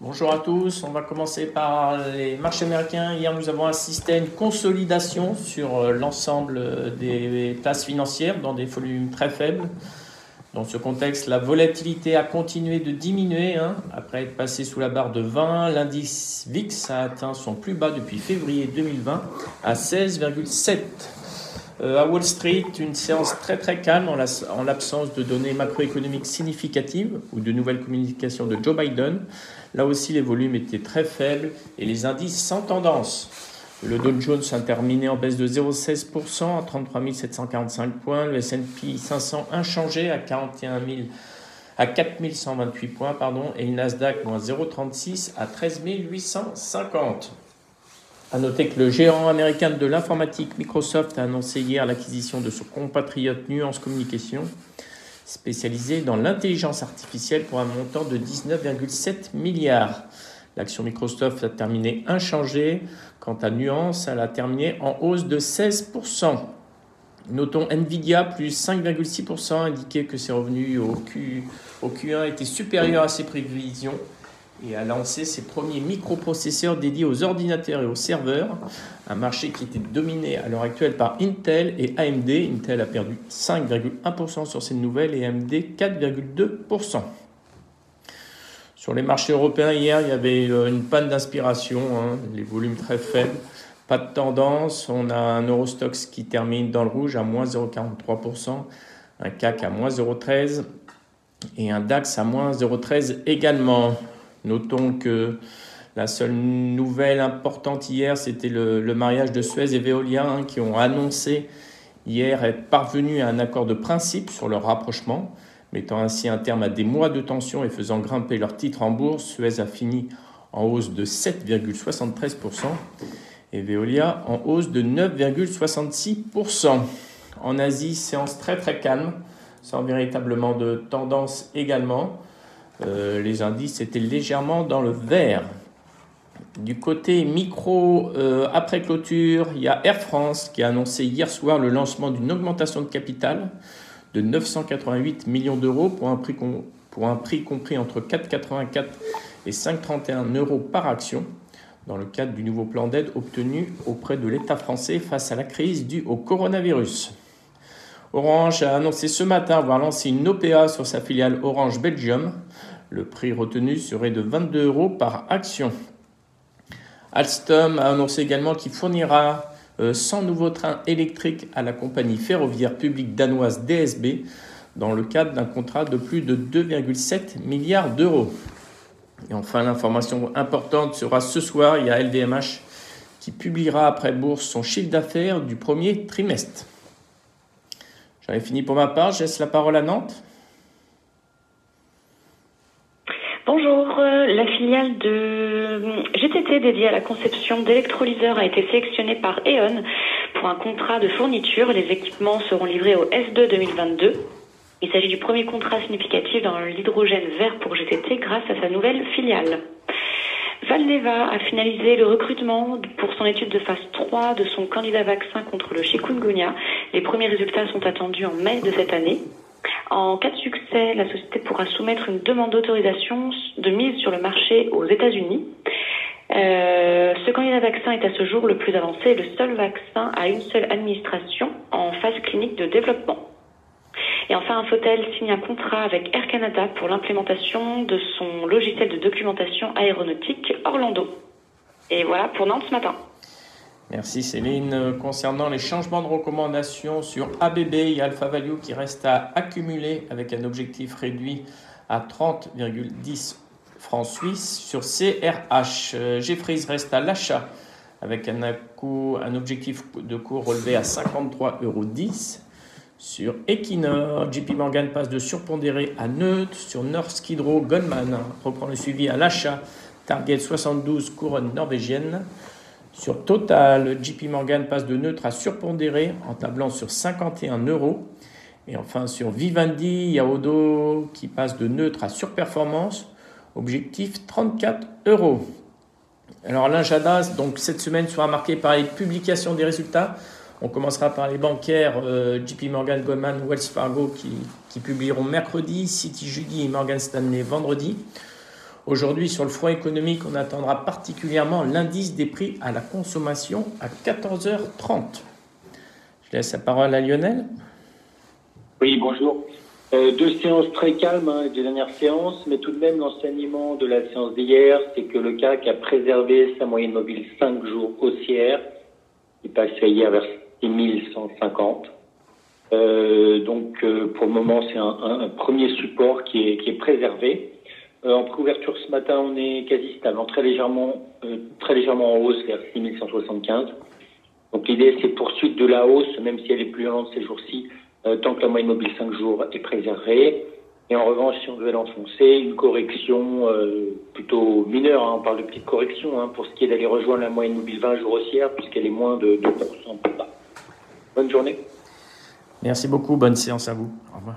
Bonjour à tous, on va commencer par les marchés américains. Hier, nous avons assisté à une consolidation sur euh, l'ensemble des places financières dans des volumes très faibles. Dans ce contexte, la volatilité a continué de diminuer. Hein. Après être passé sous la barre de 20, l'indice VIX a atteint son plus bas depuis février 2020 à 16,7. Euh, à Wall Street, une séance très très calme en l'absence de données macroéconomiques significatives ou de nouvelles communications de Joe Biden. Là aussi, les volumes étaient très faibles et les indices sans tendance. Le Dow Jones a terminé en baisse de 0,16% à 33 745 points. Le S&P 500 inchangé à 41 à 4128 points et le Nasdaq moins 0,36 à 13 850. À noter que le géant américain de l'informatique Microsoft a annoncé hier l'acquisition de son compatriote Nuance Communication, spécialisé dans l'intelligence artificielle pour un montant de 19,7 milliards. L'action Microsoft a terminé inchangée. Quant à Nuance, elle a terminé en hausse de 16%. Notons Nvidia plus 5,6%, indiqué que ses revenus au, Q, au Q1 étaient supérieurs à ses prévisions et a lancé ses premiers microprocesseurs dédiés aux ordinateurs et aux serveurs, un marché qui était dominé à l'heure actuelle par Intel et AMD. Intel a perdu 5,1% sur ces nouvelles et AMD 4,2%. Sur les marchés européens, hier, il y avait euh, une panne d'inspiration, hein, les volumes très faibles, pas de tendance. On a un Eurostox qui termine dans le rouge à moins 0,43%, un CAC à moins 0,13% et un DAX à moins 0,13 également. Notons que la seule nouvelle importante hier, c'était le, mariage de Suez et Veolia hein, qui ont annoncé hier être parvenus à un accord de principe sur leur rapprochement, mettant ainsi un terme à des mois de tension et faisant grimper leur titre en bourse. Suez a fini en hausse de 7,73% et Veolia en hausse de 9,66%. En Asie, séance très très calme, sans véritablement de tendance également. Euh, les indices étaient légèrement dans le vert. Du côté micro, euh, après clôture, il y a Air France qui a annoncé hier soir le lancement d'une augmentation de capital de 988 millions d'euros pour, un prix pour un prix compris entre 4,84 et 5,31 euros par action dans le cadre du nouveau plan d'aide obtenu auprès de l'État français face à la crise due au coronavirus. Orange a annoncé ce matin avoir lancé une OPA sur sa filiale Orange Belgium. Le prix retenu serait de 22 euros par action. Alstom a annoncé également qu'il fournira 100 euh, nouveaux trains électriques à la compagnie ferroviaire publique danoise DSB dans le cadre d'un contrat de plus de 2,7 milliards d'euros. Et enfin, l'information importante sera ce soir, il y a LVMH qui publiera après bourse son chiffre d'affaires du premier trimestre. J'en ai fini pour ma part. Je laisse la parole à Nantes. Bonjour, euh, la filiale de GTT dédiée à la conception d'électrolyseurs a été sélectionnée par E.ON pour un contrat de fourniture. Les équipements seront livrés au S2 2022. Il s'agit du premier contrat significatif dans l'hydrogène vert pour GTT grâce à sa nouvelle filiale. Valneva a finalisé le recrutement pour son étude de phase 3 de son candidat vaccin contre le chikungunya. Les premiers résultats sont attendus en mai de cette année. En cas de succès, la société pourra soumettre une demande d'autorisation de mise sur le marché aux États-Unis. Euh, ce candidat vaccin est à ce jour le plus avancé le seul vaccin à une seule administration en phase clinique de développement. Et enfin, Infotel signe un contrat avec Air Canada pour l'implémentation de son logiciel de documentation aéronautique Orlando. Et voilà pour Nantes ce matin. Merci Céline. Concernant les changements de recommandation sur ABB, a Alpha Value qui reste à accumuler avec un objectif réduit à 30,10 francs suisses. Sur CRH, Jeffries reste à l'achat avec un, objectif de cours relevé à 53,10 euros. Sur Equinor, JP Morgan passe de surpondéré à neutre. Sur Norsk Hydro, Goldman reprend le suivi à l'achat. Target 72 couronne norvégienne. Sur Total, JP Morgan passe de neutre à surpondéré en tablant sur 51 euros. Et enfin sur Vivendi, Yaodo qui passe de neutre à surperformance. Objectif 34 euros. Alors l'Injadas, donc cette semaine sera marquée par les publications des résultats. On commencera par les bancaires euh, JP Morgan, Goldman, Wells Fargo qui, qui, publieront mercredi, City jeudi et Morgan Stanley vendredi. Aujourd'hui, sur le front économique, on attendra particulièrement l'indice des prix à la consommation à 14h30. Je laisse la parole à Lionel. Oui, bonjour. Euh, deux séances très calmes, hein, les dernières séances, mais tout de même l'enseignement de la séance d'hier, c'est que le CAC a préservé sa moyenne mobile 5 jours haussière. Il passait hier vers 6150. Euh, donc euh, pour le moment, c'est un, premier support qui est préservé. Euh, en couverture ce matin, on est quasi stable, très légèrement, euh, très légèrement en hausse vers 6175. Donc l'idée, c'est poursuite de la hausse, même si elle est plus lente ces jours-ci, euh, tant que la moyenne mobile 5 jours est préservée. Et en revanche, si on devait l'enfoncer, une correction plutôt mineure, hein, on parle de petite correction, hein, pour ce qui est d'aller rejoindre la moyenne mobile 20 jours haussière, puisqu'elle est moins de 2% plus bas. Bonne journée. Merci beaucoup, bonne séance à vous. Au revoir.